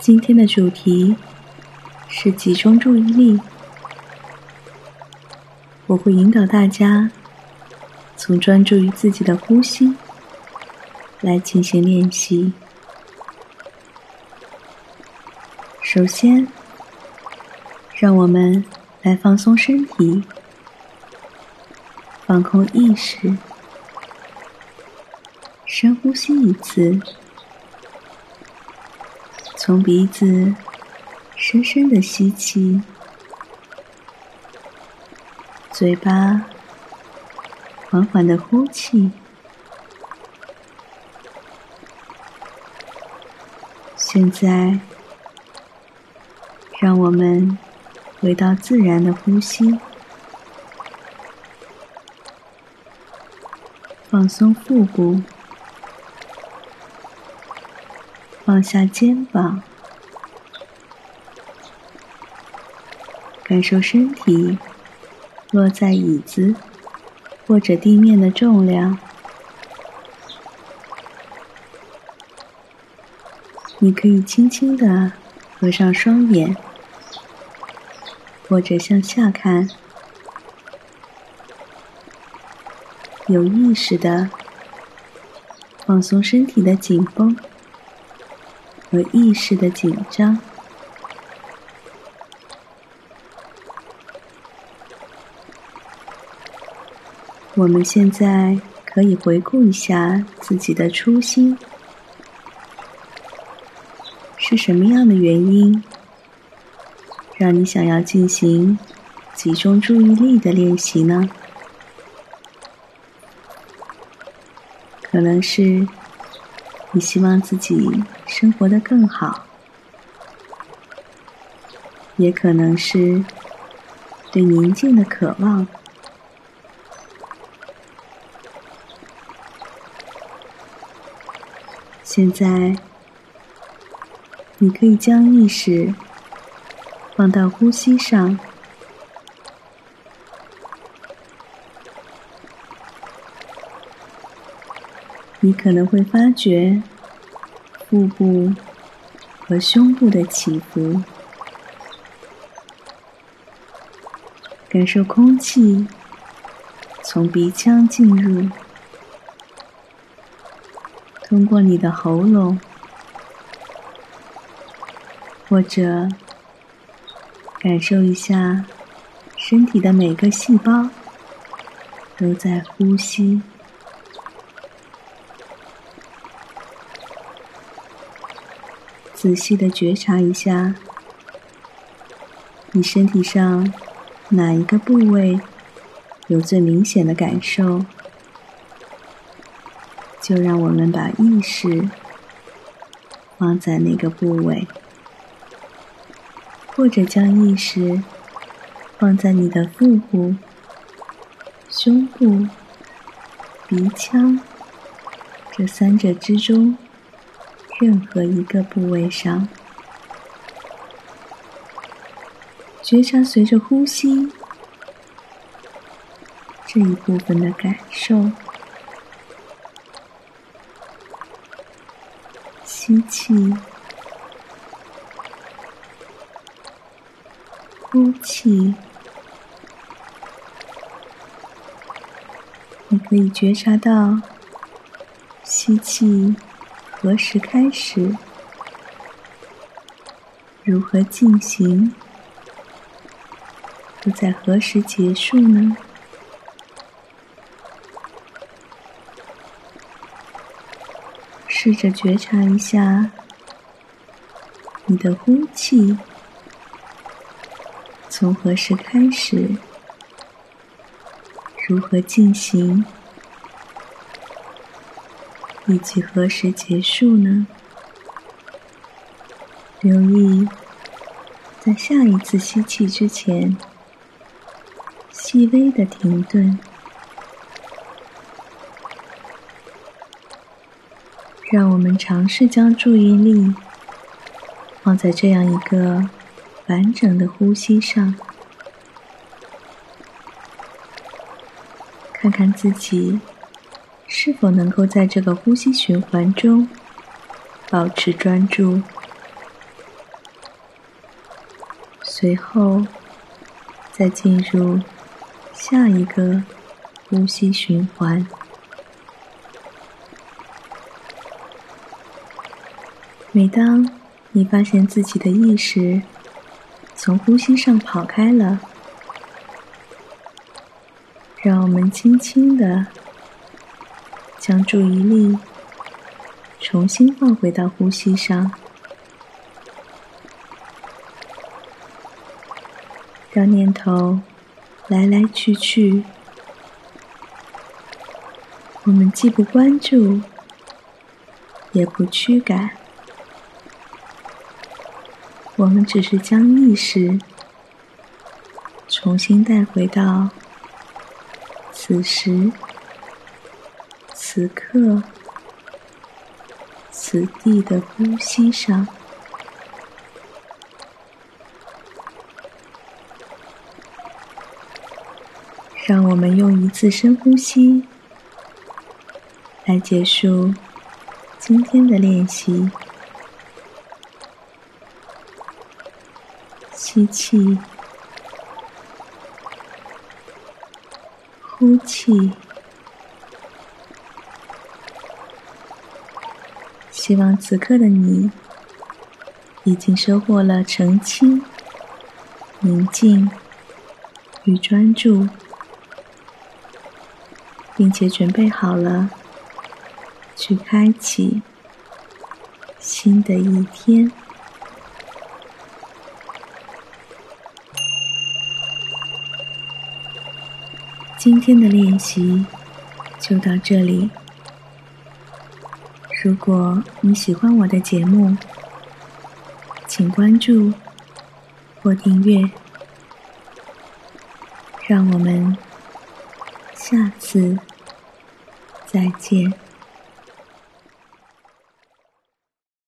今天的主题是集中注意力。我会引导大家从专注于自己的呼吸来进行练习。首先，让我们来放松身体，放空意识，深呼吸一次。从鼻子深深的吸气，嘴巴缓缓的呼气。现在，让我们回到自然的呼吸，放松腹部。放下肩膀，感受身体落在椅子或者地面的重量。你可以轻轻的合上双眼，或者向下看，有意识的放松身体的紧绷。和意识的紧张。我们现在可以回顾一下自己的初心，是什么样的原因让你想要进行集中注意力的练习呢？可能是你希望自己。生活的更好，也可能是对宁静的渴望。现在，你可以将意识放到呼吸上，你可能会发觉。腹部和胸部的起伏，感受空气从鼻腔进入，通过你的喉咙，或者感受一下身体的每个细胞都在呼吸。仔细的觉察一下，你身体上哪一个部位有最明显的感受，就让我们把意识放在那个部位，或者将意识放在你的腹部、胸部、鼻腔这三者之中。任何一个部位上，觉察随着呼吸这一部分的感受。吸气，呼气，你可以觉察到吸气。何时开始？如何进行？又在何时结束呢？试着觉察一下你的呼气从何时开始，如何进行？以及何时结束呢？留意，在下一次吸气之前，细微的停顿，让我们尝试将注意力放在这样一个完整的呼吸上，看看自己。是否能够在这个呼吸循环中保持专注？随后再进入下一个呼吸循环。每当你发现自己的意识从呼吸上跑开了，让我们轻轻的将注意力重新放回到呼吸上，让念头来来去去，我们既不关注，也不驱赶。我们只是将意识重新带回到此时此刻此地的呼吸上，让我们用一次深呼吸来结束今天的练习。吸气，呼气。希望此刻的你已经收获了澄清、宁静与专注，并且准备好了去开启新的一天。今天的练习就到这里。如果你喜欢我的节目，请关注或订阅。让我们下次再见。